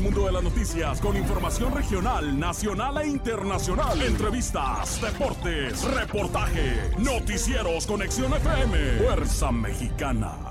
mundo de las noticias con información regional, nacional e internacional. Entrevistas, deportes, reportaje, noticieros, conexión FM, Fuerza Mexicana.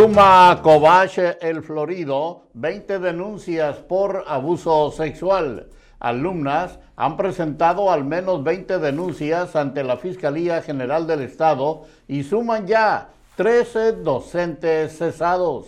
Suma Covache el Florido 20 denuncias por abuso sexual. Alumnas han presentado al menos 20 denuncias ante la Fiscalía General del Estado y suman ya 13 docentes cesados.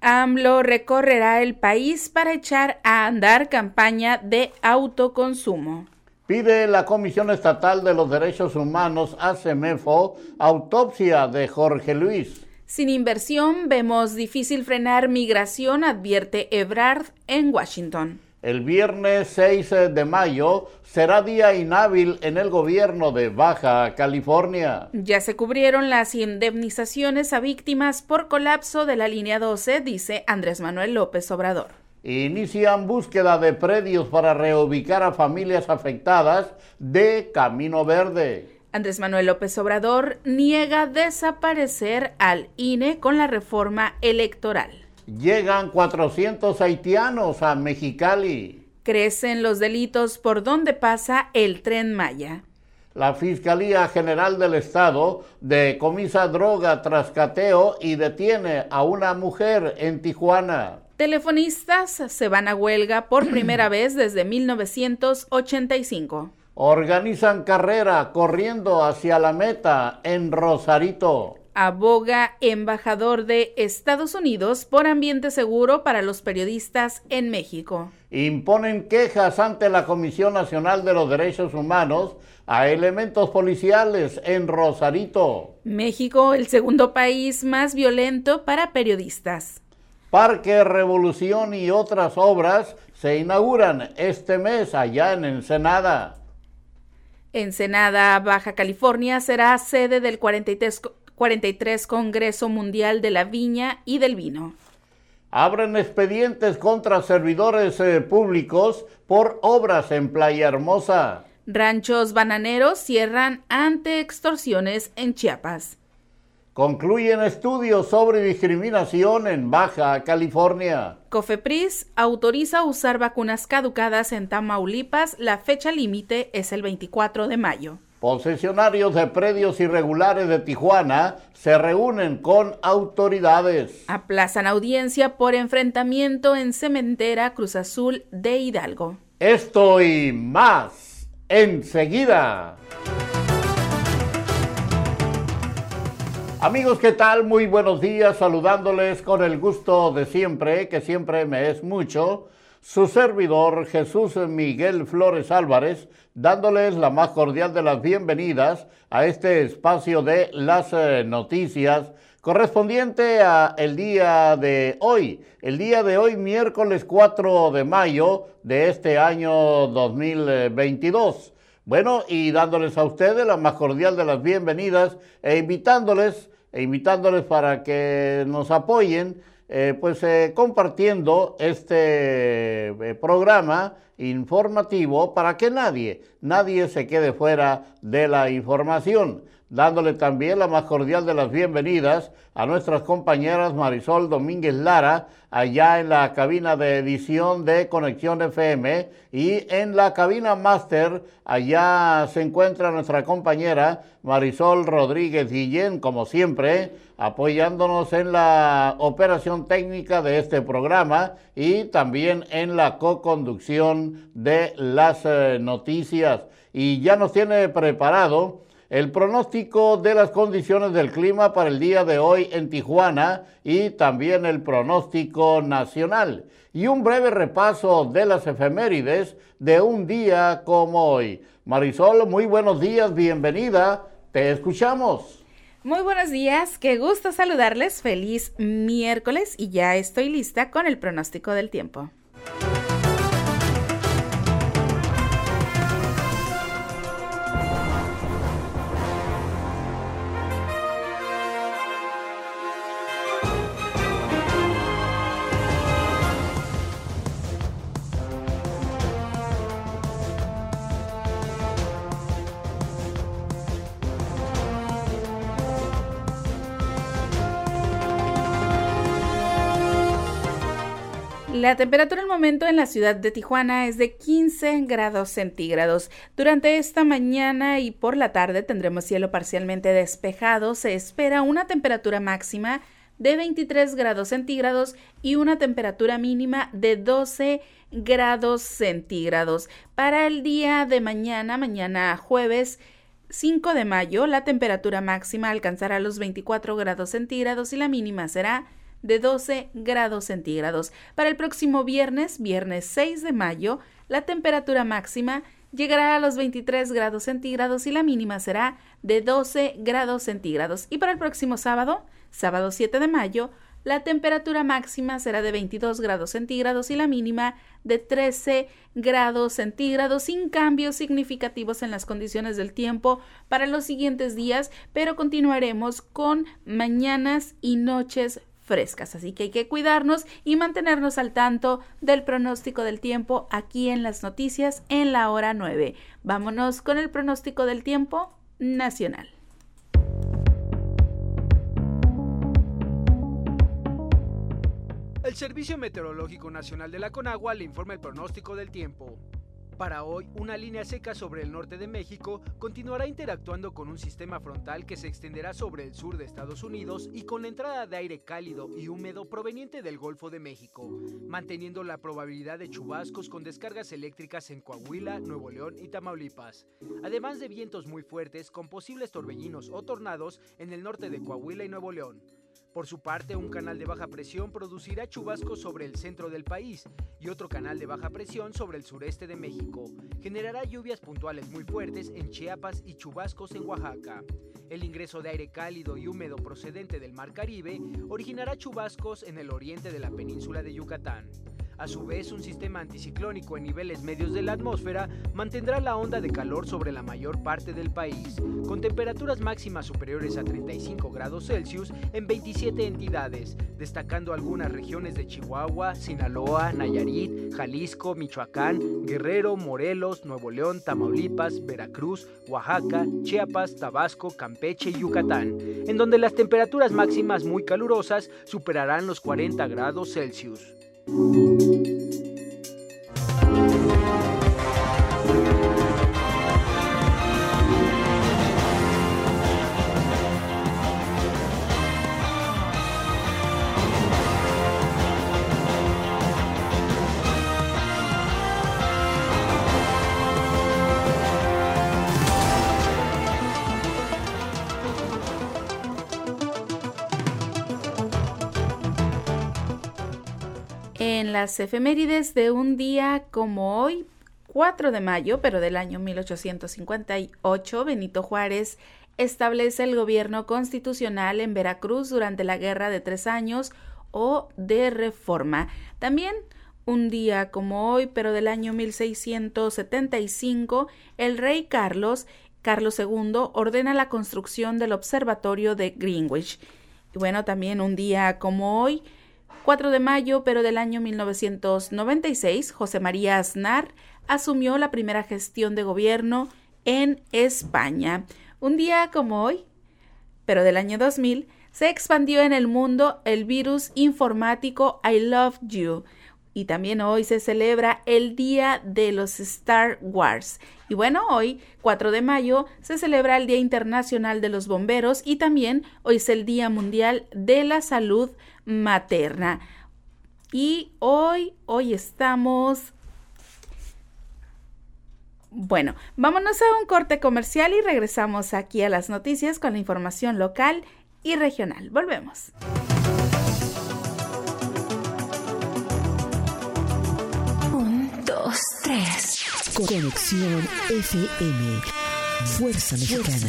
AMLO recorrerá el país para echar a andar campaña de autoconsumo. Pide la Comisión Estatal de los Derechos Humanos, ACEMEFO, autopsia de Jorge Luis. Sin inversión vemos difícil frenar migración, advierte Ebrard en Washington. El viernes 6 de mayo será día inhábil en el gobierno de Baja California. Ya se cubrieron las indemnizaciones a víctimas por colapso de la línea 12, dice Andrés Manuel López Obrador. Inician búsqueda de predios para reubicar a familias afectadas de Camino Verde. Andrés Manuel López Obrador niega desaparecer al INE con la reforma electoral. Llegan 400 haitianos a Mexicali. Crecen los delitos por donde pasa el tren Maya. La Fiscalía General del Estado decomisa droga tras cateo y detiene a una mujer en Tijuana. Telefonistas se van a huelga por primera vez desde 1985 organizan carrera corriendo hacia la meta en Rosarito. Aboga embajador de Estados Unidos por ambiente seguro para los periodistas en México. Imponen quejas ante la Comisión Nacional de los Derechos Humanos a elementos policiales en Rosarito. México, el segundo país más violento para periodistas. Parque Revolución y otras obras se inauguran este mes allá en Ensenada. Ensenada, Baja California, será sede del 43, Congreso Mundial de la Viña y del Vino. Abren expedientes contra servidores eh, públicos por obras en Playa Hermosa. Ranchos bananeros cierran ante extorsiones en Chiapas. Concluyen estudios sobre discriminación en Baja California. Cofepris autoriza usar vacunas caducadas en Tamaulipas. La fecha límite es el 24 de mayo. Posesionarios de predios irregulares de Tijuana se reúnen con autoridades. Aplazan audiencia por enfrentamiento en Cementera Cruz Azul de Hidalgo. Esto y más enseguida. Amigos, ¿qué tal? Muy buenos días, saludándoles con el gusto de siempre, que siempre me es mucho, su servidor Jesús Miguel Flores Álvarez, dándoles la más cordial de las bienvenidas a este espacio de las eh, noticias correspondiente a el día de hoy, el día de hoy miércoles 4 de mayo de este año 2022. Bueno, y dándoles a ustedes la más cordial de las bienvenidas e invitándoles e invitándoles para que nos apoyen, eh, pues eh, compartiendo este eh, programa informativo para que nadie, nadie se quede fuera de la información dándole también la más cordial de las bienvenidas a nuestras compañeras Marisol Domínguez Lara, allá en la cabina de edición de Conexión FM y en la cabina máster, allá se encuentra nuestra compañera Marisol Rodríguez Guillén, como siempre, apoyándonos en la operación técnica de este programa y también en la co-conducción de las eh, noticias. Y ya nos tiene preparado el pronóstico de las condiciones del clima para el día de hoy en Tijuana y también el pronóstico nacional y un breve repaso de las efemérides de un día como hoy. Marisol, muy buenos días, bienvenida, te escuchamos. Muy buenos días, qué gusto saludarles, feliz miércoles y ya estoy lista con el pronóstico del tiempo. La temperatura al momento en la ciudad de Tijuana es de 15 grados centígrados. Durante esta mañana y por la tarde tendremos cielo parcialmente despejado. Se espera una temperatura máxima de 23 grados centígrados y una temperatura mínima de 12 grados centígrados. Para el día de mañana, mañana jueves, 5 de mayo, la temperatura máxima alcanzará los 24 grados centígrados y la mínima será de 12 grados centígrados. Para el próximo viernes, viernes 6 de mayo, la temperatura máxima llegará a los 23 grados centígrados y la mínima será de 12 grados centígrados. Y para el próximo sábado, sábado 7 de mayo, la temperatura máxima será de 22 grados centígrados y la mínima de 13 grados centígrados sin cambios significativos en las condiciones del tiempo para los siguientes días, pero continuaremos con mañanas y noches frescas, así que hay que cuidarnos y mantenernos al tanto del pronóstico del tiempo aquí en las noticias en la hora 9. Vámonos con el pronóstico del tiempo nacional. El Servicio Meteorológico Nacional de la Conagua le informa el pronóstico del tiempo. Para hoy, una línea seca sobre el norte de México continuará interactuando con un sistema frontal que se extenderá sobre el sur de Estados Unidos y con entrada de aire cálido y húmedo proveniente del Golfo de México, manteniendo la probabilidad de chubascos con descargas eléctricas en Coahuila, Nuevo León y Tamaulipas, además de vientos muy fuertes con posibles torbellinos o tornados en el norte de Coahuila y Nuevo León. Por su parte, un canal de baja presión producirá chubascos sobre el centro del país y otro canal de baja presión sobre el sureste de México. Generará lluvias puntuales muy fuertes en Chiapas y chubascos en Oaxaca. El ingreso de aire cálido y húmedo procedente del Mar Caribe originará chubascos en el oriente de la península de Yucatán. A su vez, un sistema anticiclónico en niveles medios de la atmósfera mantendrá la onda de calor sobre la mayor parte del país, con temperaturas máximas superiores a 35 grados Celsius en 27 entidades, destacando algunas regiones de Chihuahua, Sinaloa, Nayarit, Jalisco, Michoacán, Guerrero, Morelos, Nuevo León, Tamaulipas, Veracruz, Oaxaca, Chiapas, Tabasco, Campeche y Yucatán, en donde las temperaturas máximas muy calurosas superarán los 40 grados Celsius. Las efemérides de un día como hoy, 4 de mayo, pero del año 1858, Benito Juárez establece el gobierno constitucional en Veracruz durante la Guerra de Tres Años o de Reforma. También un día como hoy, pero del año 1675, el rey Carlos, Carlos II, ordena la construcción del observatorio de Greenwich. Y bueno, también un día como hoy, 4 de mayo, pero del año 1996, José María Aznar asumió la primera gestión de gobierno en España. Un día como hoy, pero del año 2000, se expandió en el mundo el virus informático I Love You. Y también hoy se celebra el Día de los Star Wars. Y bueno, hoy, 4 de mayo, se celebra el Día Internacional de los Bomberos y también hoy es el Día Mundial de la Salud materna. Y hoy, hoy estamos... Bueno, vámonos a un corte comercial y regresamos aquí a las noticias con la información local y regional. Volvemos. Un, dos, tres. Conexión FM. Fuerza Mexicana.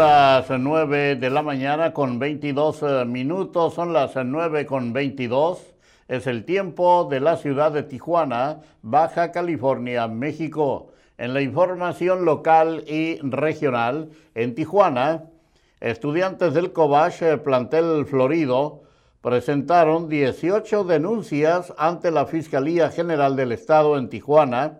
Las 9 de la mañana con 22 eh, minutos, son las 9 con 22. Es el tiempo de la ciudad de Tijuana, Baja California, México. En la información local y regional, en Tijuana, estudiantes del Cobach, eh, plantel Florido, presentaron 18 denuncias ante la Fiscalía General del Estado en Tijuana,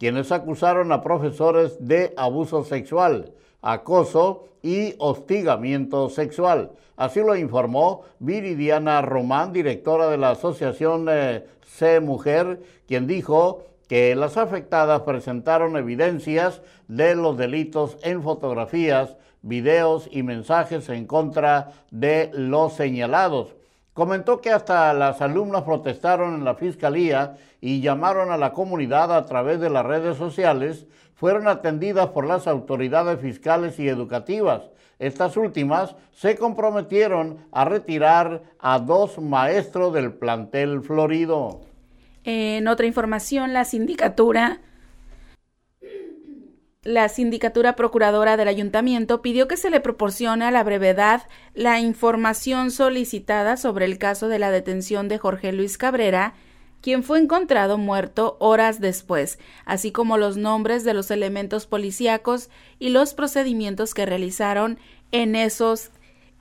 quienes acusaron a profesores de abuso sexual acoso y hostigamiento sexual. Así lo informó Viridiana Román, directora de la Asociación eh, C Mujer, quien dijo que las afectadas presentaron evidencias de los delitos en fotografías, videos y mensajes en contra de los señalados. Comentó que hasta las alumnas protestaron en la fiscalía y llamaron a la comunidad a través de las redes sociales fueron atendidas por las autoridades fiscales y educativas. Estas últimas se comprometieron a retirar a dos maestros del plantel florido. En otra información, la sindicatura la sindicatura procuradora del ayuntamiento pidió que se le proporcione a la brevedad la información solicitada sobre el caso de la detención de Jorge Luis Cabrera quien fue encontrado muerto horas después, así como los nombres de los elementos policíacos y los procedimientos que realizaron en esos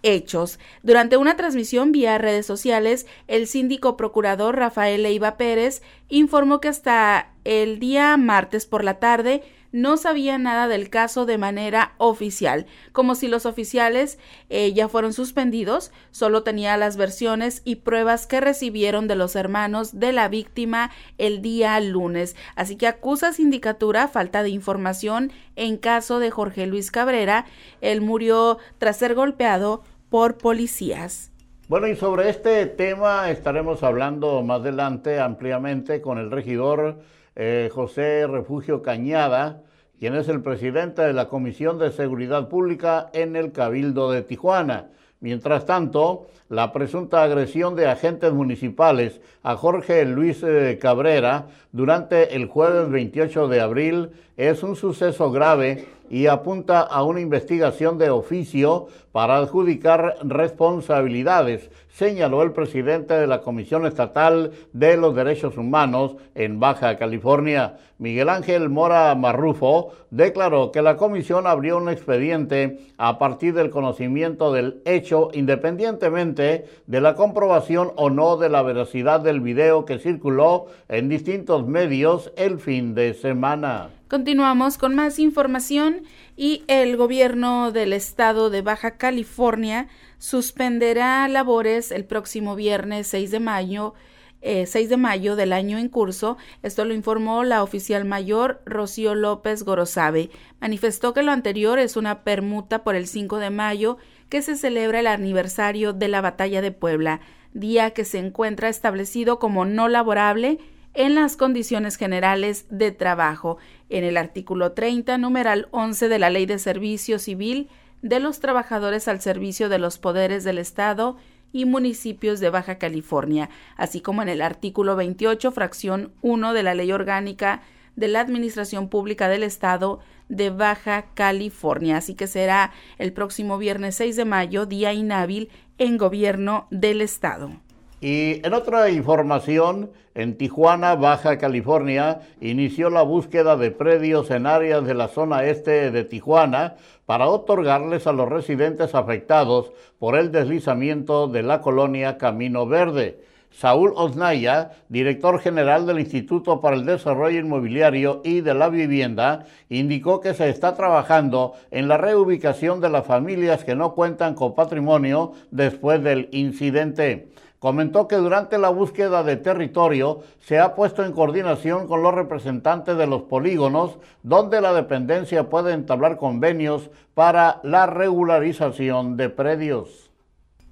hechos. Durante una transmisión vía redes sociales, el síndico procurador Rafael Leiva Pérez informó que hasta el día martes por la tarde no sabía nada del caso de manera oficial, como si los oficiales eh, ya fueron suspendidos, solo tenía las versiones y pruebas que recibieron de los hermanos de la víctima el día lunes, así que acusa sindicatura falta de información en caso de Jorge Luis Cabrera, él murió tras ser golpeado por policías. Bueno, y sobre este tema estaremos hablando más adelante ampliamente con el regidor eh, José Refugio Cañada, quien es el presidente de la Comisión de Seguridad Pública en el Cabildo de Tijuana. Mientras tanto, la presunta agresión de agentes municipales a Jorge Luis eh, Cabrera durante el jueves 28 de abril es un suceso grave y apunta a una investigación de oficio para adjudicar responsabilidades, señaló el presidente de la Comisión Estatal de los Derechos Humanos en Baja California. Miguel Ángel Mora Marrufo declaró que la comisión abrió un expediente a partir del conocimiento del hecho independientemente de la comprobación o no de la veracidad del video que circuló en distintos medios el fin de semana. Continuamos con más información y el gobierno del estado de Baja California suspenderá labores el próximo viernes 6 de mayo 6 eh, de mayo del año en curso. Esto lo informó la oficial mayor Rocío López Gorosabe. Manifestó que lo anterior es una permuta por el 5 de mayo que se celebra el aniversario de la Batalla de Puebla, día que se encuentra establecido como no laborable en las condiciones generales de trabajo, en el artículo 30, numeral 11 de la Ley de Servicio Civil de los trabajadores al servicio de los poderes del Estado y municipios de Baja California, así como en el artículo 28, fracción 1 de la Ley Orgánica de la Administración Pública del Estado de Baja California. Así que será el próximo viernes 6 de mayo, día inhábil en gobierno del Estado. Y en otra información, en Tijuana, Baja California, inició la búsqueda de predios en áreas de la zona este de Tijuana para otorgarles a los residentes afectados por el deslizamiento de la colonia Camino Verde. Saúl Osnaya, director general del Instituto para el Desarrollo Inmobiliario y de la Vivienda, indicó que se está trabajando en la reubicación de las familias que no cuentan con patrimonio después del incidente comentó que durante la búsqueda de territorio se ha puesto en coordinación con los representantes de los polígonos donde la dependencia puede entablar convenios para la regularización de predios.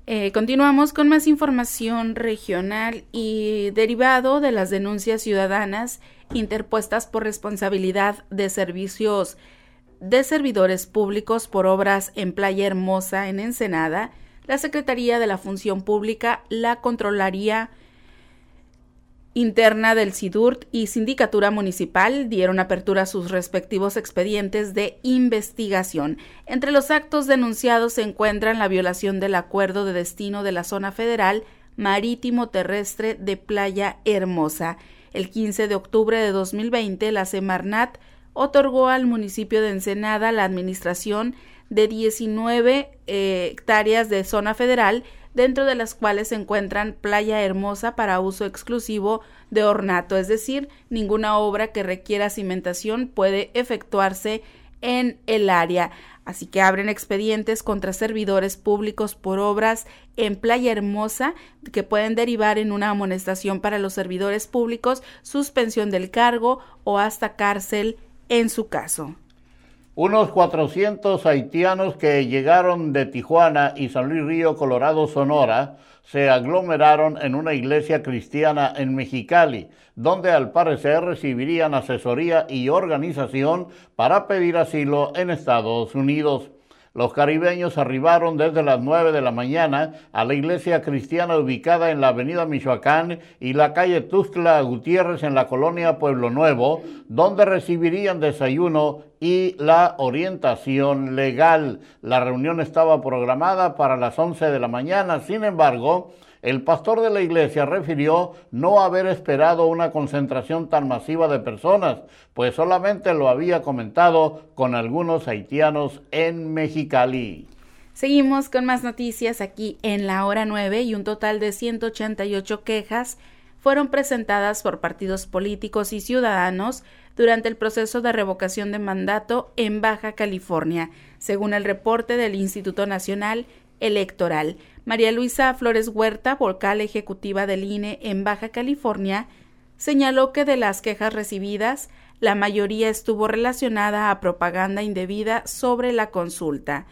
Eh, continuamos con más información regional y derivado de las denuncias ciudadanas interpuestas por responsabilidad de servicios de servidores públicos por obras en Playa Hermosa, en Ensenada, la Secretaría de la Función Pública, la Controlaría interna del SIDURT y Sindicatura Municipal dieron apertura a sus respectivos expedientes de investigación. Entre los actos denunciados se encuentran la violación del acuerdo de destino de la zona federal marítimo terrestre de Playa Hermosa. El 15 de octubre de 2020, la Semarnat otorgó al municipio de Ensenada la administración de 19 eh, hectáreas de zona federal dentro de las cuales se encuentran Playa Hermosa para uso exclusivo de ornato, es decir, ninguna obra que requiera cimentación puede efectuarse en el área. Así que abren expedientes contra servidores públicos por obras en Playa Hermosa que pueden derivar en una amonestación para los servidores públicos, suspensión del cargo o hasta cárcel en su caso. Unos 400 haitianos que llegaron de Tijuana y San Luis Río, Colorado, Sonora, se aglomeraron en una iglesia cristiana en Mexicali, donde al parecer recibirían asesoría y organización para pedir asilo en Estados Unidos. Los caribeños arribaron desde las 9 de la mañana a la iglesia cristiana ubicada en la avenida Michoacán y la calle Tuzla Gutiérrez en la colonia Pueblo Nuevo, donde recibirían desayuno y la orientación legal. La reunión estaba programada para las 11 de la mañana, sin embargo, el pastor de la iglesia refirió no haber esperado una concentración tan masiva de personas, pues solamente lo había comentado con algunos haitianos en Mexicali. Seguimos con más noticias aquí en la hora 9 y un total de 188 quejas fueron presentadas por partidos políticos y ciudadanos durante el proceso de revocación de mandato en Baja California, según el reporte del Instituto Nacional Electoral. María Luisa Flores Huerta, vocal ejecutiva del INE en Baja California, señaló que de las quejas recibidas, la mayoría estuvo relacionada a propaganda indebida sobre la consulta.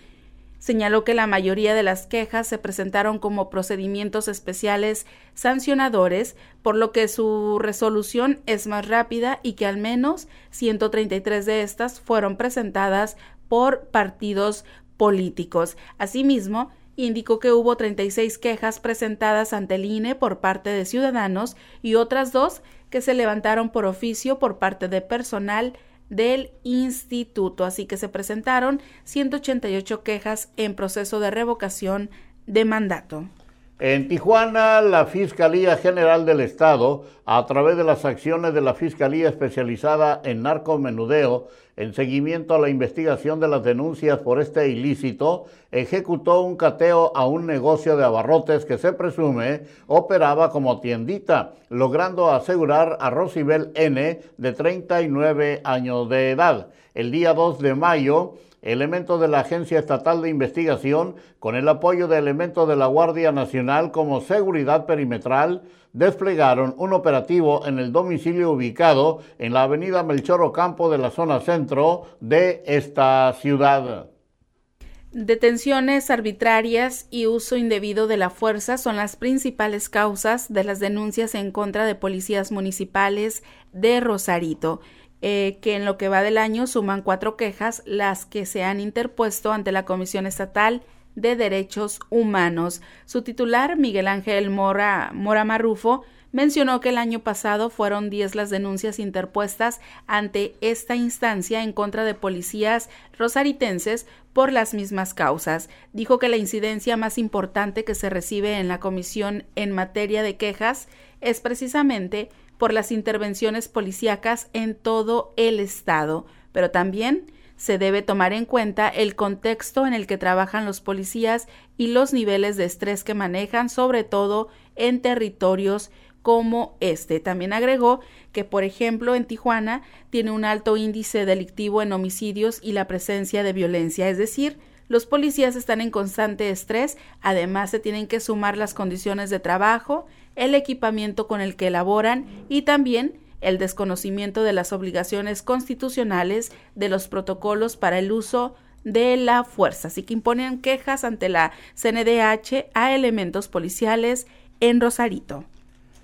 Señaló que la mayoría de las quejas se presentaron como procedimientos especiales sancionadores, por lo que su resolución es más rápida y que al menos 133 de estas fueron presentadas por partidos políticos. Asimismo, indicó que hubo 36 quejas presentadas ante el INE por parte de ciudadanos y otras dos que se levantaron por oficio por parte de personal del instituto. Así que se presentaron 188 quejas en proceso de revocación de mandato. En Tijuana, la Fiscalía General del Estado, a través de las acciones de la Fiscalía Especializada en Narcomenudeo, en seguimiento a la investigación de las denuncias por este ilícito, ejecutó un cateo a un negocio de abarrotes que se presume operaba como tiendita, logrando asegurar a Rosibel N., de 39 años de edad. El día 2 de mayo, elementos de la Agencia Estatal de Investigación, con el apoyo de elementos de la Guardia Nacional como seguridad perimetral, desplegaron un operativo en el domicilio ubicado en la avenida Melchor Ocampo de la zona centro de esta ciudad. Detenciones arbitrarias y uso indebido de la fuerza son las principales causas de las denuncias en contra de policías municipales de Rosarito. Eh, que en lo que va del año suman cuatro quejas, las que se han interpuesto ante la Comisión Estatal de Derechos Humanos. Su titular, Miguel Ángel Mora, Mora Marrufo, mencionó que el año pasado fueron 10 las denuncias interpuestas ante esta instancia en contra de policías rosaritenses por las mismas causas. Dijo que la incidencia más importante que se recibe en la comisión en materia de quejas es precisamente por las intervenciones policíacas en todo el estado, pero también se debe tomar en cuenta el contexto en el que trabajan los policías y los niveles de estrés que manejan, sobre todo en territorios como este. También agregó que, por ejemplo, en Tijuana tiene un alto índice delictivo en homicidios y la presencia de violencia, es decir, los policías están en constante estrés, además se tienen que sumar las condiciones de trabajo, el equipamiento con el que elaboran y también el desconocimiento de las obligaciones constitucionales de los protocolos para el uso de la fuerza. Así que imponen quejas ante la CNDH a elementos policiales en Rosarito.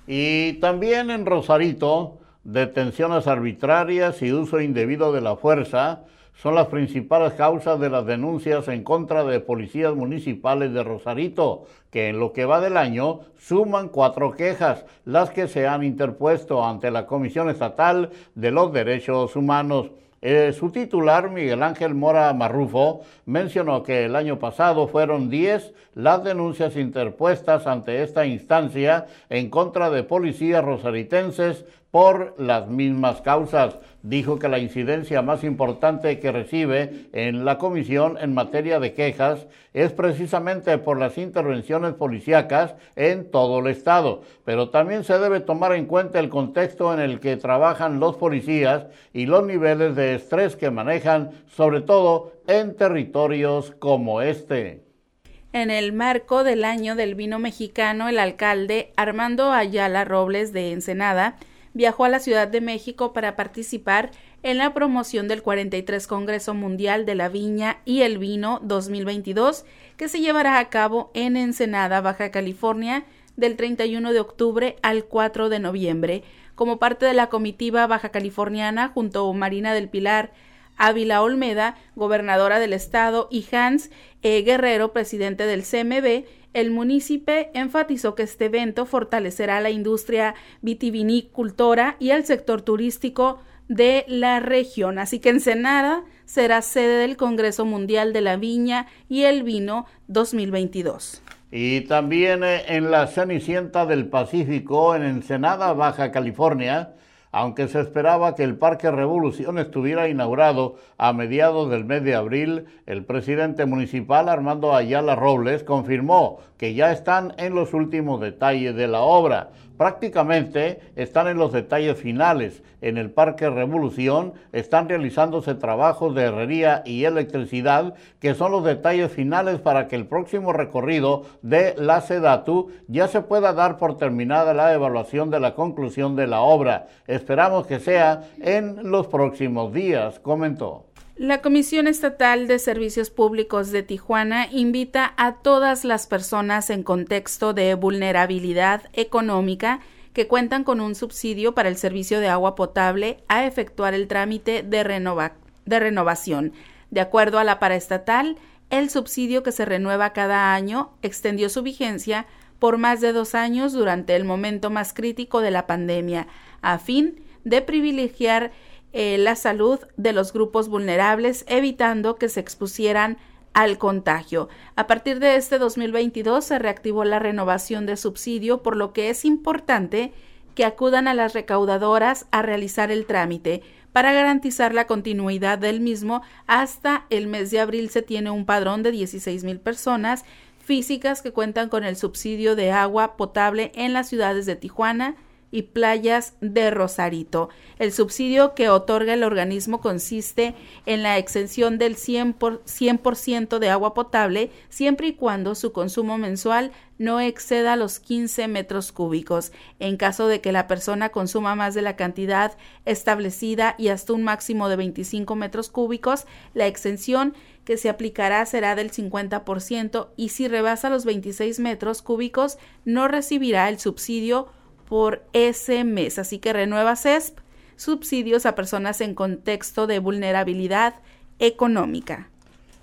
Y también en Rosarito, detenciones arbitrarias y uso indebido de la fuerza son las principales causas de las denuncias en contra de policías municipales de Rosarito, que en lo que va del año suman cuatro quejas, las que se han interpuesto ante la Comisión Estatal de los Derechos Humanos. Eh, su titular, Miguel Ángel Mora Marrufo, mencionó que el año pasado fueron 10 las denuncias interpuestas ante esta instancia en contra de policías rosaritenses por las mismas causas. Dijo que la incidencia más importante que recibe en la comisión en materia de quejas es precisamente por las intervenciones policíacas en todo el estado, pero también se debe tomar en cuenta el contexto en el que trabajan los policías y los niveles de estrés que manejan, sobre todo en territorios como este. En el marco del año del vino mexicano, el alcalde Armando Ayala Robles de Ensenada viajó a la Ciudad de México para participar en la promoción del 43 Congreso Mundial de la Viña y el Vino 2022, que se llevará a cabo en Ensenada, Baja California, del 31 de octubre al 4 de noviembre, como parte de la comitiva baja californiana junto a Marina del Pilar, Ávila Olmeda, gobernadora del estado, y Hans E. Guerrero, presidente del CMB, el municipio enfatizó que este evento fortalecerá la industria vitivinicultora y el sector turístico de la región. Así que Ensenada será sede del Congreso Mundial de la Viña y el Vino 2022. Y también eh, en la Cenicienta del Pacífico, en Ensenada, Baja California, aunque se esperaba que el Parque Revolución estuviera inaugurado a mediados del mes de abril, el presidente municipal Armando Ayala Robles confirmó que ya están en los últimos detalles de la obra. Prácticamente están en los detalles finales. En el Parque Revolución están realizándose trabajos de herrería y electricidad, que son los detalles finales para que el próximo recorrido de la Sedatu ya se pueda dar por terminada la evaluación de la conclusión de la obra. Esperamos que sea en los próximos días, comentó. La Comisión Estatal de Servicios Públicos de Tijuana invita a todas las personas en contexto de vulnerabilidad económica que cuentan con un subsidio para el servicio de agua potable a efectuar el trámite de, renovación. De acuerdo a la paraestatal, el subsidio que se renueva cada año extendió su vigencia por más de dos años durante el momento más crítico de la pandemia, a fin de privilegiar eh, la salud de los grupos vulnerables, evitando que se expusieran al contagio. A partir de este 2022 se reactivó la renovación de subsidio, por lo que es importante que acudan a las recaudadoras a realizar el trámite. Para garantizar la continuidad del mismo, hasta el mes de abril se tiene un padrón de 16 mil personas físicas que cuentan con el subsidio de agua potable en las ciudades de Tijuana, y playas de Rosarito. El subsidio que otorga el organismo consiste en la exención del 100%, de agua potable siempre y cuando su consumo mensual no exceda los 15 metros cúbicos. En caso de que la persona consuma más de la cantidad establecida y hasta un máximo de 25 metros cúbicos, la exención que se aplicará será del 50% y si rebasa los 26 metros cúbicos no recibirá el subsidio por ese mes. Así que renueva CESP subsidios a personas en contexto de vulnerabilidad económica.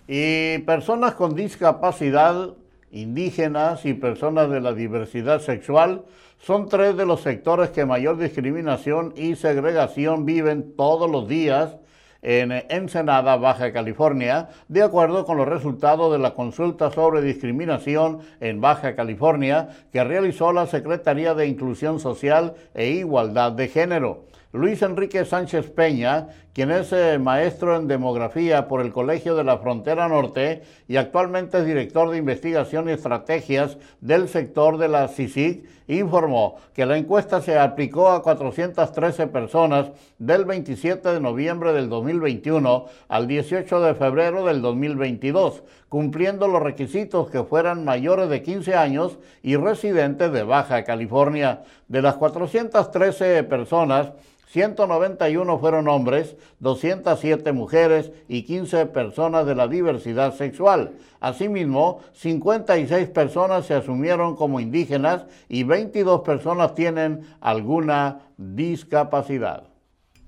Y personas con discapacidad, indígenas y personas de la diversidad sexual son tres de los sectores que mayor discriminación y segregación viven todos los días en Ensenada, Baja California, de acuerdo con los resultados de la consulta sobre discriminación en Baja California que realizó la Secretaría de Inclusión Social e Igualdad de Género. Luis Enrique Sánchez Peña, quien es eh, maestro en demografía por el Colegio de la Frontera Norte y actualmente es director de investigación y estrategias del sector de la CICIG, informó que la encuesta se aplicó a 413 personas del 27 de noviembre del 2021 al 18 de febrero del 2022, cumpliendo los requisitos que fueran mayores de 15 años y residentes de Baja California. De las 413 personas, 191 fueron hombres, 207 mujeres y 15 personas de la diversidad sexual. Asimismo, 56 personas se asumieron como indígenas y 22 personas tienen alguna discapacidad.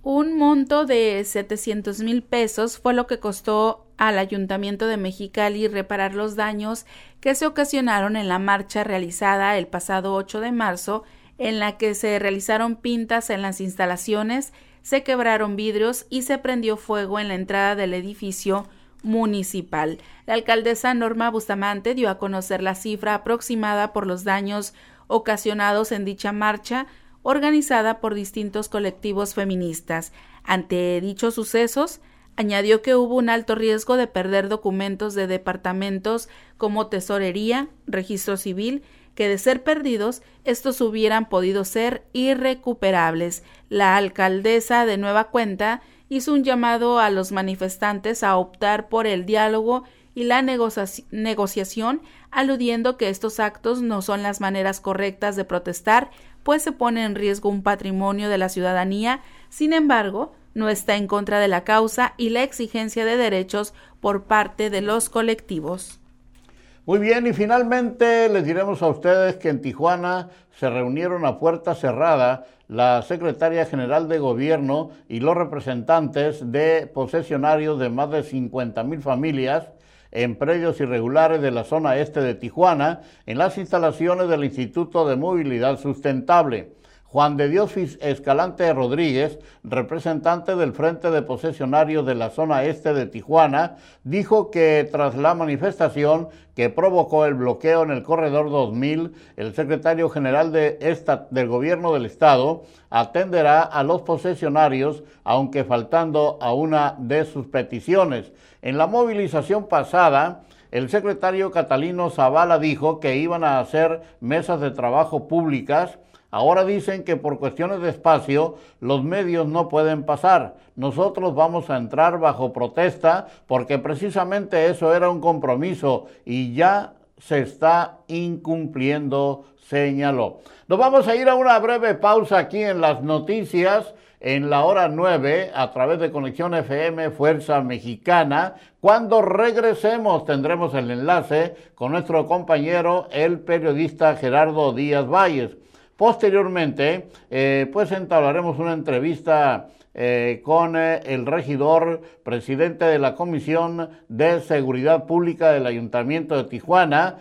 Un monto de 700 mil pesos fue lo que costó al Ayuntamiento de Mexicali reparar los daños que se ocasionaron en la marcha realizada el pasado 8 de marzo, en la que se realizaron pintas en las instalaciones, se quebraron vidrios y se prendió fuego en la entrada del edificio municipal. La alcaldesa Norma Bustamante dio a conocer la cifra aproximada por los daños ocasionados en dicha marcha, organizada por distintos colectivos feministas. Ante dichos sucesos, añadió que hubo un alto riesgo de perder documentos de departamentos como tesorería, registro civil, que de ser perdidos, estos hubieran podido ser irrecuperables. La alcaldesa de Nueva Cuenta hizo un llamado a los manifestantes a optar por el diálogo y la negociación, aludiendo que estos actos no son las maneras correctas de protestar, pues se pone en riesgo un patrimonio de la ciudadanía, sin embargo, no está en contra de la causa y la exigencia de derechos por parte de los colectivos. Muy bien, y finalmente les diremos a ustedes que en Tijuana se reunieron a puerta cerrada la secretaria general de gobierno y los representantes de posesionarios de más de 50 mil familias en predios irregulares de la zona este de Tijuana, en las instalaciones del Instituto de Movilidad Sustentable. Juan de Dios Escalante Rodríguez, representante del Frente de Posesionarios de la zona este de Tijuana, dijo que tras la manifestación que provocó el bloqueo en el corredor 2000, el secretario general del gobierno del estado atenderá a los posesionarios, aunque faltando a una de sus peticiones. En la movilización pasada, el secretario Catalino Zavala dijo que iban a hacer mesas de trabajo públicas Ahora dicen que por cuestiones de espacio los medios no pueden pasar. Nosotros vamos a entrar bajo protesta porque precisamente eso era un compromiso y ya se está incumpliendo, señaló. Nos vamos a ir a una breve pausa aquí en las noticias en la hora 9 a través de Conexión FM Fuerza Mexicana. Cuando regresemos tendremos el enlace con nuestro compañero, el periodista Gerardo Díaz Valles. Posteriormente, eh, pues entablaremos una entrevista eh, con eh, el regidor, presidente de la Comisión de Seguridad Pública del Ayuntamiento de Tijuana,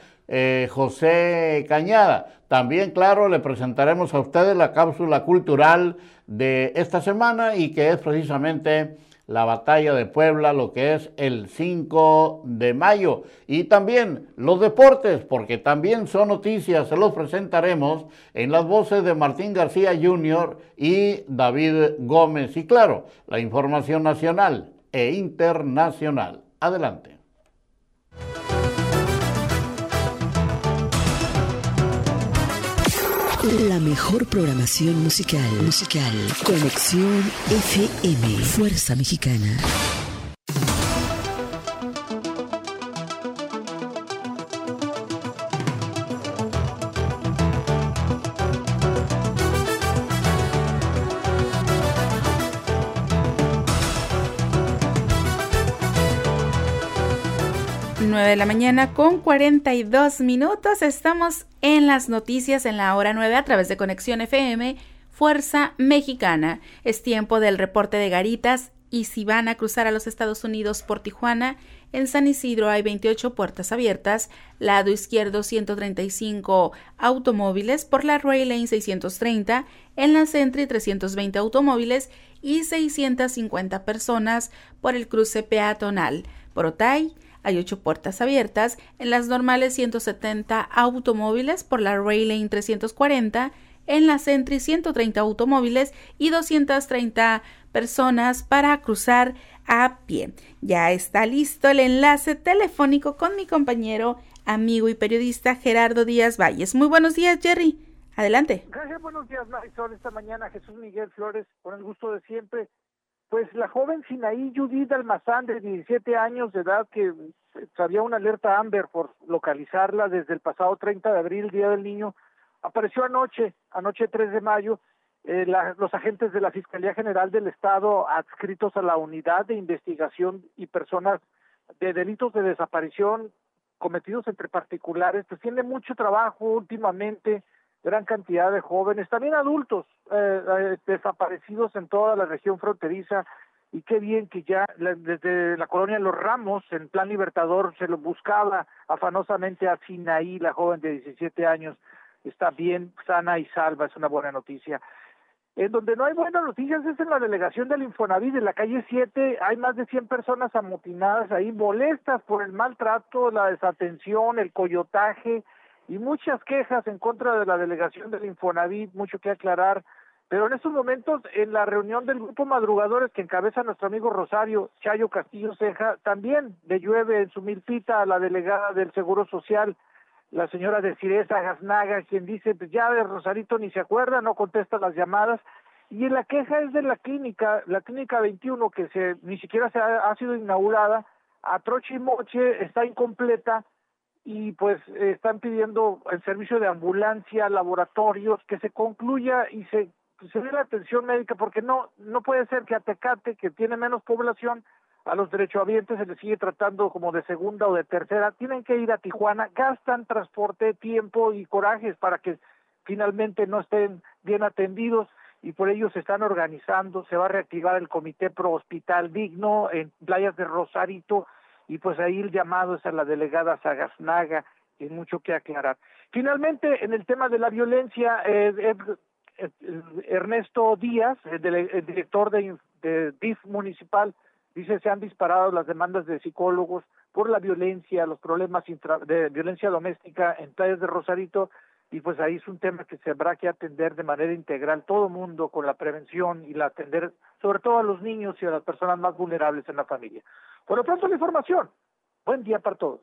José Cañada. También, claro, le presentaremos a ustedes la cápsula cultural de esta semana y que es precisamente la batalla de Puebla, lo que es el 5 de mayo. Y también los deportes, porque también son noticias, se los presentaremos en las voces de Martín García Jr. y David Gómez. Y claro, la información nacional e internacional. Adelante. La mejor programación musical. Musical. Conexión FM. Fuerza Mexicana. 9 de la mañana con 42 minutos. Estamos en las noticias en la hora 9 a través de Conexión FM, Fuerza Mexicana. Es tiempo del reporte de garitas y si van a cruzar a los Estados Unidos por Tijuana, en San Isidro hay 28 puertas abiertas, lado izquierdo 135 automóviles, por la Rail Lane 630, en la Sentry 320 automóviles y 650 personas por el cruce peatonal. Por Otay hay ocho puertas abiertas, en las normales 170 automóviles por la Rail Lane 340, en la Sentry 130 automóviles y 230 personas para cruzar a pie. Ya está listo el enlace telefónico con mi compañero, amigo y periodista Gerardo Díaz Valles. Muy buenos días, Jerry. Adelante. Gracias, buenos días, Marisol. Esta mañana Jesús Miguel Flores, con el gusto de siempre, pues la joven Sinaí Judith Almazán, de 17 años de edad, que había una alerta Amber por localizarla desde el pasado 30 de abril, Día del Niño, apareció anoche, anoche 3 de mayo, eh, los agentes de la Fiscalía General del Estado adscritos a la Unidad de Investigación y Personas de Delitos de Desaparición cometidos entre particulares, pues tiene mucho trabajo últimamente gran cantidad de jóvenes, también adultos eh, desaparecidos en toda la región fronteriza y qué bien que ya desde la colonia Los Ramos, en plan libertador, se lo buscaba afanosamente a Sinaí, la joven de 17 años, está bien, sana y salva, es una buena noticia. En donde no hay buenas noticias es en la delegación del Infonavit, en la calle 7, hay más de 100 personas amotinadas ahí, molestas por el maltrato, la desatención, el coyotaje y muchas quejas en contra de la delegación del Infonavit, mucho que aclarar. Pero en estos momentos, en la reunión del grupo Madrugadores que encabeza nuestro amigo Rosario Chayo Castillo Ceja, también le llueve en su milpita a la delegada del Seguro Social, la señora de Ciresa Gaznaga, quien dice, pues ya de Rosarito ni se acuerda, no contesta las llamadas, y la queja es de la clínica, la clínica 21, que se, ni siquiera se ha, sido inaugurada, a troche y moche, está incompleta, y pues están pidiendo el servicio de ambulancia, laboratorios, que se concluya y se se dé la atención médica porque no no puede ser que a que tiene menos población, a los derechohabientes se les sigue tratando como de segunda o de tercera, tienen que ir a Tijuana, gastan transporte, tiempo y corajes para que finalmente no estén bien atendidos y por ello se están organizando, se va a reactivar el comité pro hospital digno en playas de Rosarito y pues ahí el llamado es a la delegada Sagasnaga, hay mucho que aclarar. Finalmente, en el tema de la violencia, eh, Ernesto Díaz, el, director de, DIF municipal, dice se han disparado las demandas de psicólogos por la violencia, los problemas de violencia doméstica en playas de Rosarito, y pues ahí es un tema que se habrá que atender de manera integral todo mundo con la prevención y la atender sobre todo a los niños y a las personas más vulnerables en la familia. Por lo pronto la información. Buen día para todos.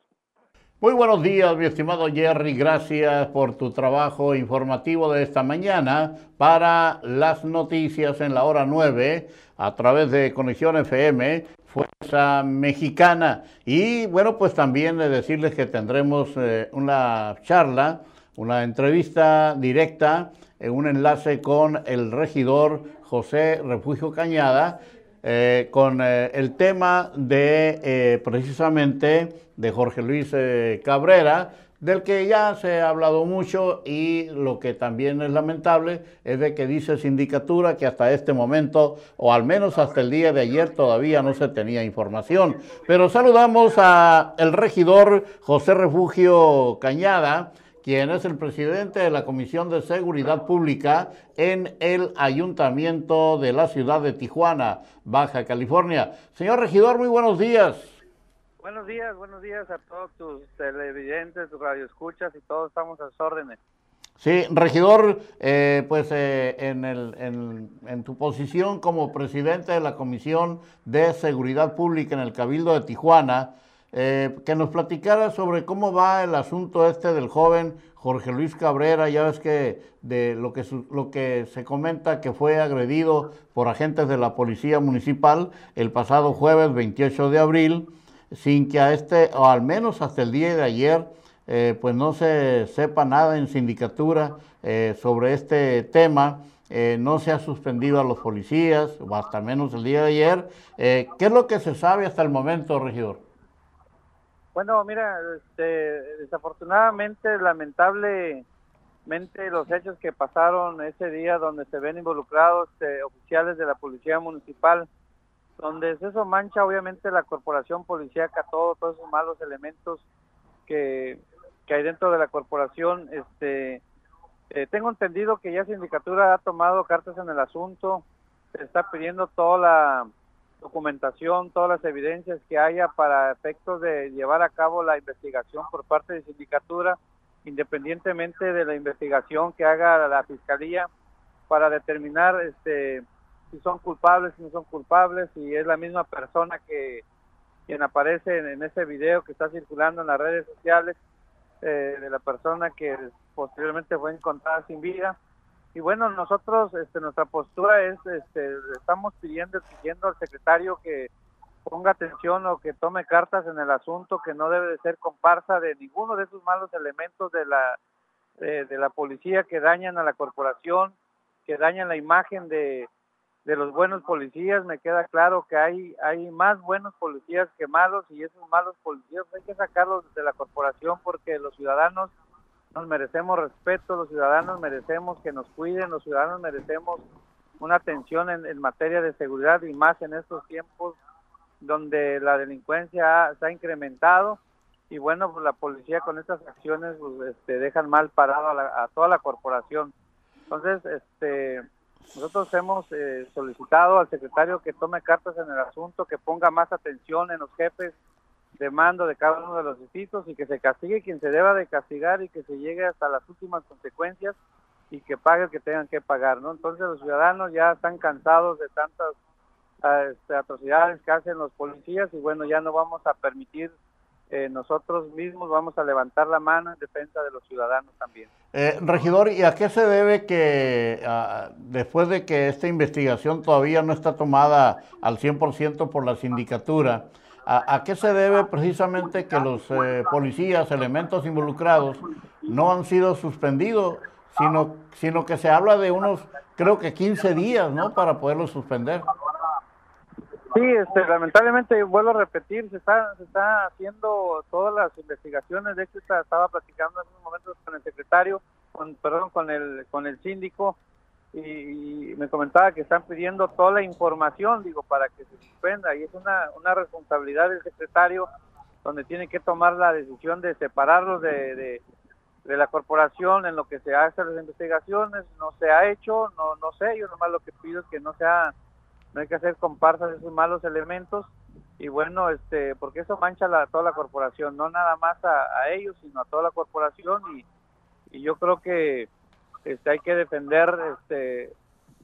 Muy buenos días, mi estimado Jerry. Gracias por tu trabajo informativo de esta mañana para las noticias en la hora 9 a través de Conexión FM, Fuerza Mexicana. Y bueno, pues también decirles que tendremos eh, una charla, una entrevista directa, en un enlace con el regidor José Refugio Cañada eh, con eh, el tema de eh, precisamente de Jorge Luis Cabrera, del que ya se ha hablado mucho y lo que también es lamentable es de que dice sindicatura que hasta este momento, o al menos hasta el día de ayer, todavía no se tenía información. Pero saludamos a el regidor José Refugio Cañada, quien es el presidente de la Comisión de Seguridad Pública en el Ayuntamiento de la ciudad de Tijuana, Baja California. Señor regidor, muy buenos días. Buenos días, buenos días a todos tus televidentes, tus radioescuchas y todos estamos a sus órdenes. Sí, regidor, eh, pues eh, en, el, en, en, tu posición como presidente de la Comisión de Seguridad Pública en el Cabildo de Tijuana, eh, que nos platicara sobre cómo va el asunto este del joven Jorge Luis Cabrera, ya ves que de lo que, lo que se comenta que fue agredido por agentes de la Policía Municipal el pasado jueves 28 de abril, sin que a este, o al menos hasta el día de ayer, eh, pues no se sepa nada en sindicatura eh, sobre este tema. no se ha suspendido a los policías, o hasta menos el día de ayer. ¿Qué es lo que se sabe hasta el momento, regidor? Bueno, mira, este, desafortunadamente, lamentablemente, los hechos que pasaron ese día donde se ven involucrados eh, oficiales de la Policía Municipal, donde eso mancha obviamente la corporación policíaca, todo, todos esos malos elementos que, que hay dentro de la corporación. Este, eh, tengo entendido que ya Sindicatura ha tomado cartas en el asunto, se está pidiendo toda la documentación, todas las evidencias que haya para efectos de llevar a cabo la investigación por parte de sindicatura, independientemente de la investigación que haga la fiscalía para determinar este si son culpables, si no son culpables, si es la misma persona que quien aparece en, ese video que está circulando en las redes sociales eh, de la persona que posteriormente fue encontrada sin vida y bueno nosotros este nuestra postura es este estamos pidiendo exigiendo al secretario que ponga atención o que tome cartas en el asunto que no debe de ser comparsa de ninguno de esos malos elementos de la de, la policía que dañan a la corporación que dañan la imagen de, de los buenos policías. Me queda claro que hay hay más buenos policías que malos y esos malos policías hay que sacarlos de la corporación porque los ciudadanos nos merecemos respeto, los ciudadanos merecemos que nos cuiden, los ciudadanos merecemos una atención en, materia de seguridad y más en estos tiempos donde la delincuencia se ha incrementado y bueno, pues la policía con estas acciones pues, este, dejan mal parado a, toda la corporación. Entonces, este, nosotros hemos eh, solicitado al secretario que tome cartas en el asunto, que ponga más atención en los jefes de mando de cada uno de los distritos y que se castigue quien se deba de castigar y que se llegue hasta las últimas consecuencias y que pague el que tengan que pagar, ¿no? Entonces los ciudadanos ya están cansados de tantas ah, este, atrocidades que hacen los policías y bueno, ya no vamos a permitir eh, nosotros mismos vamos a levantar la mano en defensa de los ciudadanos también. Eh, regidor, ¿y a qué se debe que ah, después de que esta investigación todavía no está tomada al 100% por la sindicatura, ¿a, qué se debe precisamente que los eh, policías, elementos involucrados, no han sido suspendidos, sino, sino que se habla de unos, creo que 15 días, ¿no?, para poderlos suspender. Sí, este, lamentablemente, vuelvo a repetir, se está, se está haciendo todas las investigaciones. De hecho, estaba platicando en unos momentos con el secretario, con, perdón, con el, con el síndico, y, me comentaba que están pidiendo toda la información, digo, para que se suspenda. Y es una, una responsabilidad del secretario, donde tiene que tomar la decisión de separarlos de, de, la corporación en lo que se hace las investigaciones. No se ha hecho, no, no sé, yo nomás lo que pido es que no sea no hay que hacer comparsas de esos malos elementos y bueno, este, porque eso mancha a toda la corporación, no nada más a, ellos, sino a toda la corporación y, y yo creo que este, hay que defender este,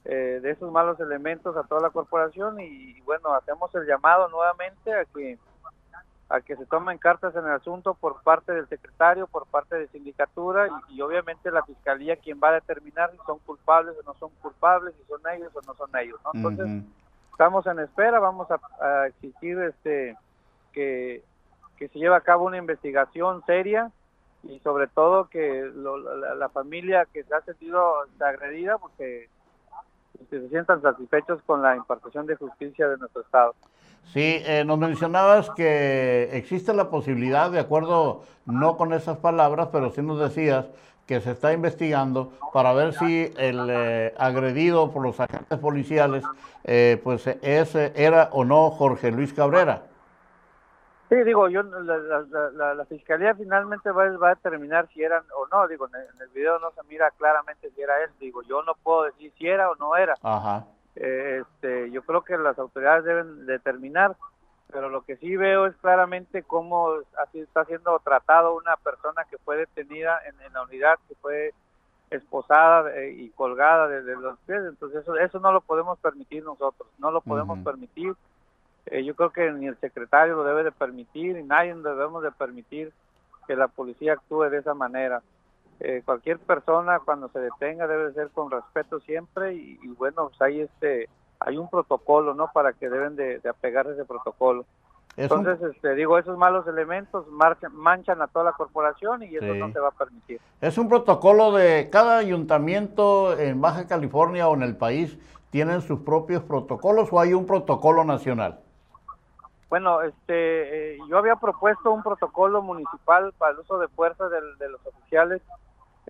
eh, de esos malos elementos a toda la corporación y, bueno, hacemos el llamado nuevamente a que a que se tomen cartas en el asunto por parte del secretario, por parte de sindicatura y, obviamente la fiscalía quien va a determinar si son culpables o no son culpables, si son ellos o no son ellos, ¿no? Entonces, estamos en espera, vamos a, exigir este que, se lleve a cabo una investigación seria y sobre todo que la, familia que se ha sentido agredida porque se sientan satisfechos con la impartición de justicia de nuestro estado. Sí, eh, nos mencionabas que existe la posibilidad, de acuerdo, no con esas palabras, pero sí nos decías que se está investigando para ver si el eh, agredido por los agentes policiales eh, pues es, era o no Jorge Luis Cabrera. Sí, digo, yo la, la, fiscalía finalmente va, va, a determinar si eran o no, digo, en el, video no se mira claramente si era él, digo, yo no puedo decir si era o no era. Ajá. Eh, este, yo creo que las autoridades deben determinar pero lo que sí veo es claramente cómo así está siendo tratado una persona que fue detenida en, la unidad, que fue esposada eh, y colgada desde los pies, entonces eso, eso no lo podemos permitir nosotros, no lo podemos permitir, eh, yo creo que ni el secretario lo debe de permitir, ni nadie debemos de permitir que la policía actúe de esa manera. Eh, cualquier persona cuando se detenga debe ser con respeto siempre y, y bueno, pues hay este hay un protocolo, ¿no? Para que deben de, apegar ese protocolo. Entonces, este, digo, esos malos elementos manchan a toda la corporación y eso no se va a permitir. Es un protocolo de cada ayuntamiento en Baja California o en el país tienen sus propios protocolos o hay un protocolo nacional. Bueno, este, eh, yo había propuesto un protocolo municipal para el uso de fuerza de los oficiales.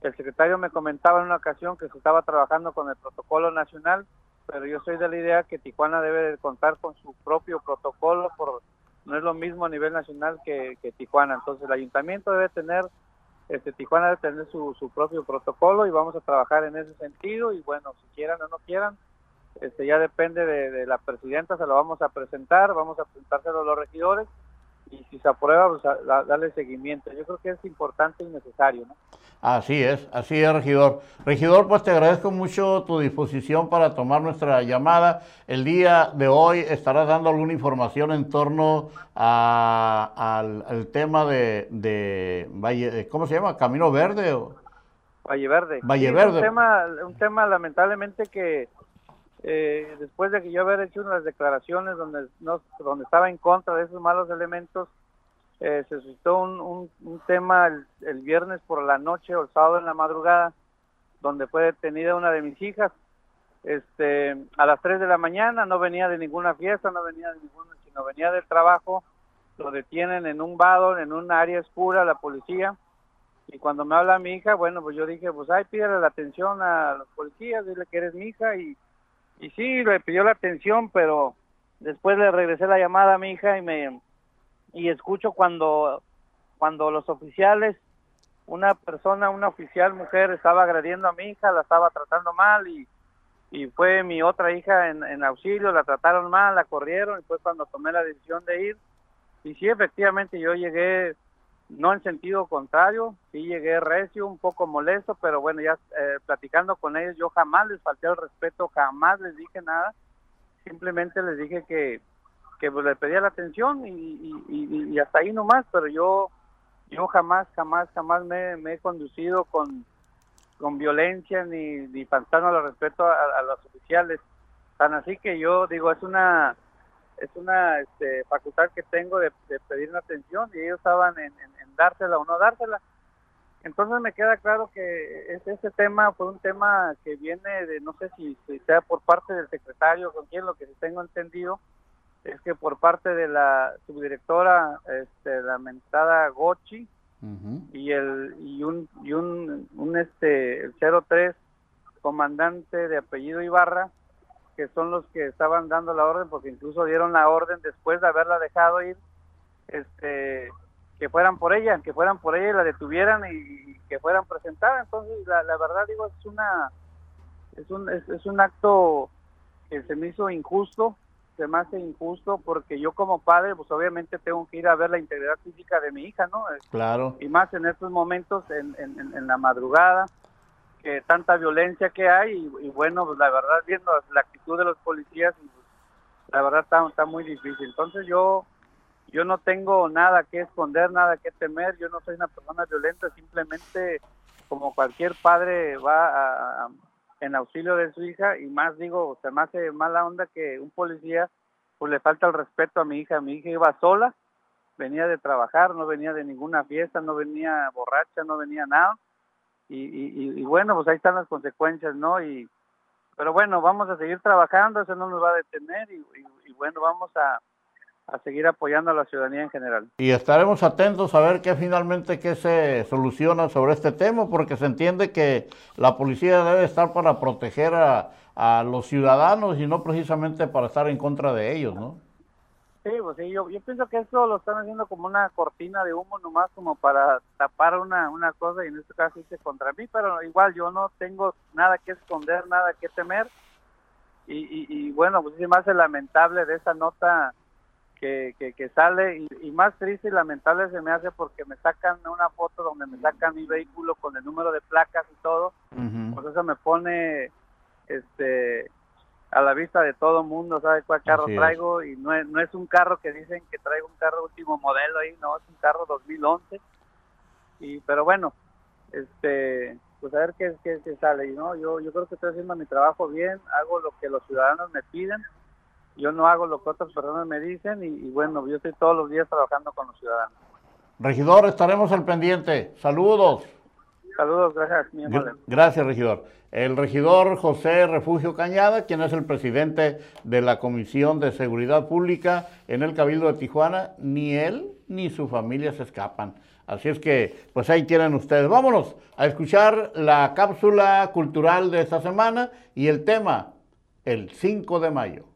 El secretario me comentaba en una ocasión que se estaba trabajando con el protocolo nacional pero yo soy de la idea que Tijuana debe de contar con su propio protocolo, por no es lo mismo a nivel nacional que, Tijuana, entonces el ayuntamiento debe tener, este Tijuana debe tener su, su propio protocolo y vamos a trabajar en ese sentido y bueno, si quieran o no quieran, este ya depende de, la presidenta, se lo vamos a presentar, vamos a presentárselo a los regidores y si se aprueba, pues darle seguimiento. Yo creo que es importante y necesario, ¿no? Así es, así es, regidor. Regidor, pues te agradezco mucho tu disposición para tomar nuestra llamada. El día de hoy estarás dando alguna información en torno al, tema de, de Valle, ¿cómo se llama? ¿Camino Verde? O? Valle Verde. Valle Verde. Un tema, un tema lamentablemente que eh, después de que yo haber hecho unas declaraciones donde, no, donde estaba en contra de esos malos elementos, eh, se suscitó un, un, tema el, viernes por la noche o el sábado en la madrugada, donde fue detenida una de mis hijas. Este, a las 3 de la mañana no venía de ninguna fiesta, no venía de ningún, sino venía del trabajo, lo detienen en un vado, en un área oscura, la policía, Y cuando me habla mi hija, bueno, pues yo dije, pues ay, pídele la atención a los policías, dile que eres mi hija. Y, y sí, le pidió la atención, pero después le regresé la llamada a mi hija y me y escucho cuando cuando los oficiales una persona una oficial mujer estaba agrediendo a mi hija la estaba tratando mal y, y fue mi otra hija en, en auxilio la trataron mal la corrieron y fue cuando tomé la decisión de ir. Y sí efectivamente yo llegué no en sentido contrario, sí llegué recio, un poco molesto, pero bueno, ya eh, platicando con ellos, yo jamás les falté el respeto, jamás les dije nada, simplemente les dije que, que pues, pedía la atención y, hasta ahí nomás, pero yo yo jamás, jamás, jamás me, he conducido con, con violencia ni, ni faltando al respeto a, los oficiales. Tan así que yo digo, es una es una este, facultad que tengo de, pedir una atención y ellos estaban en, en, dársela o no dársela. Entonces me queda claro que ese, tema fue un tema que viene de, no sé si, sea por parte del secretario, con quien lo que tengo entendido, es que por parte de la subdirectora este, lamentada Gochi y el y un y un, un este el 03 comandante de apellido Ibarra que son los que estaban dando la orden porque incluso dieron la orden después de haberla dejado ir este que fueran por ella que fueran por ella y la detuvieran y, que fueran presentadas entonces la, la verdad digo es una es un es un acto que se me hizo injusto se me hace injusto porque yo como padre, pues obviamente tengo que ir a ver la integridad física de mi hija, ¿no? Claro. Y más en estos momentos, en, en, la madrugada, que tanta violencia que hay y, bueno, pues la verdad, viendo la actitud de los policías, pues, la verdad está, está muy difícil. Entonces yo yo no tengo nada que esconder, nada que temer, yo no soy una persona violenta, simplemente como cualquier padre va a, en auxilio de su hija y más digo, se me hace mala onda que un policía pues le falta el respeto a mi hija. Mi hija iba sola, venía de trabajar, no venía de ninguna fiesta, no venía borracha, no venía nada. Y, y, bueno, pues ahí están las consecuencias, ¿no? Y, pero bueno, vamos a seguir trabajando, eso no nos va a detener y bueno, vamos a, a seguir apoyando a la ciudadanía en general. Y estaremos atentos a ver qué finalmente qué se soluciona sobre este tema, porque se entiende que la policía debe estar para proteger a, a los ciudadanos y no precisamente para estar en contra de ellos, ¿no? Sí, pues sí, yo, yo pienso que esto lo están haciendo como una cortina de humo nomás como para tapar una, una cosa y en este caso dice contra mí, pero igual yo no tengo nada que esconder, nada que temer. Y, y, y bueno, pues es más lamentable de esa nota que, que, sale y, más triste y lamentable se me hace porque me sacan una foto donde me sacan mi vehículo con el número de placas y todo, pues eso me pone este a la vista de todo mundo, sabe cuál carro traigo y no es, no es un carro que dicen que traigo un carro último modelo ahí, no, es un carro 2011 y pero bueno, este pues a ver qué, qué, qué sale, ¿no? Yo, yo creo que estoy haciendo mi trabajo bien, hago lo que los ciudadanos me piden yo no hago lo que otras personas me dicen y, bueno, yo estoy todos los días trabajando con los ciudadanos. Regidor, estaremos al pendiente. Saludos. Saludos, gracias. Mi gracias, regidor. El regidor José Refugio Cañada, quien es el presidente de la Comisión de Seguridad Pública en el Cabildo de Tijuana, ni él ni su familia se escapan. Así es que, pues ahí tienen ustedes. Vámonos a escuchar la cápsula cultural de esta semana y el tema, el 5 de mayo.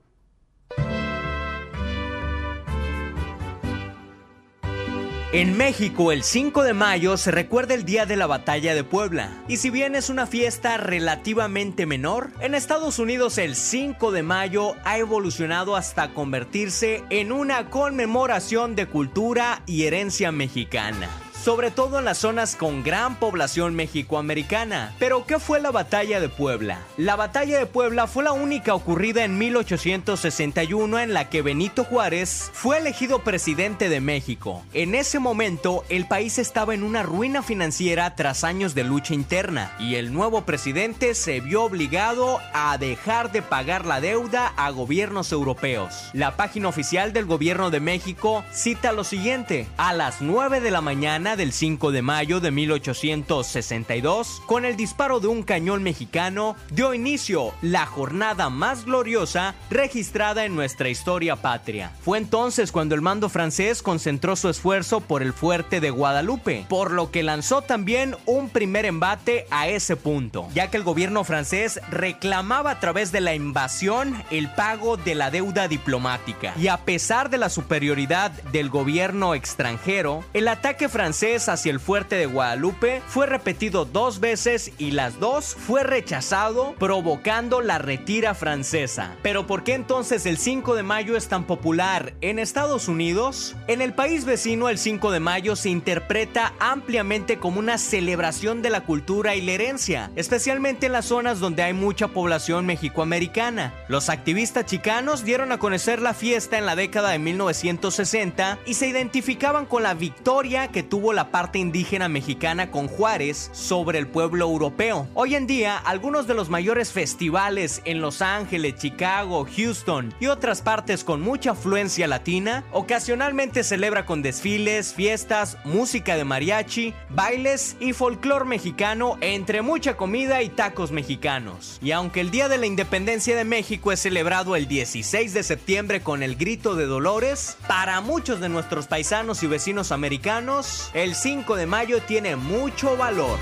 En México, el 5 de mayo se recuerda el Día de la Batalla de Puebla. Y si bien es una fiesta relativamente menor, en Estados Unidos el 5 de mayo ha evolucionado hasta convertirse en una conmemoración de cultura y herencia mexicana sobre todo en las zonas con gran población mexicoamericana. Pero, ¿qué fue la batalla de Puebla? La batalla de Puebla fue la única ocurrida en 1861 en la que Benito Juárez fue elegido presidente de México. En ese momento, el país estaba en una ruina financiera tras años de lucha interna y el nuevo presidente se vio obligado a dejar de pagar la deuda a gobiernos europeos. La página oficial del gobierno de México cita lo siguiente: a las 9 de la mañana del 5 de mayo de 1862, con el disparo de un cañón mexicano, dio inicio la jornada más gloriosa registrada en nuestra historia patria. Fue entonces cuando el mando francés concentró su esfuerzo por el fuerte de Guadalupe, por lo que lanzó también un primer embate a ese punto, ya que el gobierno francés reclamaba a través de la invasión el pago de la deuda diplomática. Y a pesar de la superioridad del gobierno extranjero, el ataque francés hacia el fuerte de Guadalupe fue repetido dos veces y las dos fue rechazado, provocando la retira francesa. Pero ¿por qué entonces el 5 de mayo es tan popular en Estados Unidos? En el país vecino el 5 de mayo se interpreta ampliamente como una celebración de la cultura y la herencia, especialmente en las zonas donde hay mucha población mexicoamericana. Los activistas chicanos dieron a conocer la fiesta en la década de 1960 y se identificaban con la victoria que tuvo la parte indígena mexicana con Juárez sobre el pueblo europeo. Hoy en día, algunos de los mayores festivales en Los Ángeles, Chicago, Houston y otras partes con mucha afluencia latina, ocasionalmente celebra con desfiles, fiestas, música de mariachi, bailes y folclor mexicano, entre mucha comida y tacos mexicanos. Y aunque el Día de la Independencia de México es celebrado el 16 de septiembre con el grito de Dolores, para muchos de nuestros paisanos y vecinos americanos, el 5 de mayo tiene mucho valor.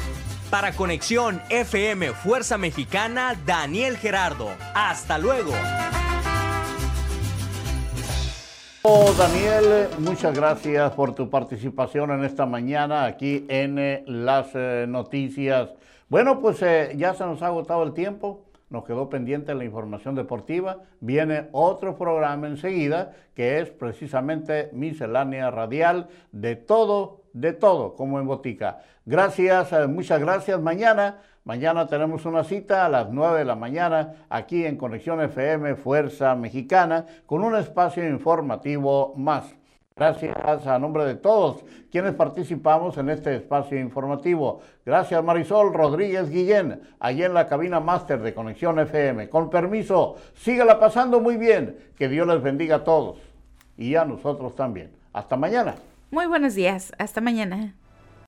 Para Conexión FM Fuerza Mexicana, Daniel Gerardo. Hasta luego. Daniel, muchas gracias por tu participación en esta mañana aquí en eh, las eh, noticias. Bueno, pues eh, ya se nos ha agotado el tiempo, nos quedó pendiente la información deportiva. Viene otro programa enseguida que es precisamente miscelánea radial de todo, de todo, como en botica. Gracias, muchas gracias. Mañana Mañana tenemos una cita a las 9 de la mañana aquí en Conexión FM Fuerza Mexicana con un espacio informativo más. Gracias a nombre de todos quienes participamos en este espacio informativo. Gracias Marisol Rodríguez Guillén, allí en la cabina máster de Conexión FM. Con permiso, sígala pasando muy bien. Que Dios les bendiga a todos y a nosotros también. Hasta mañana. Muy buenos días. Hasta mañana.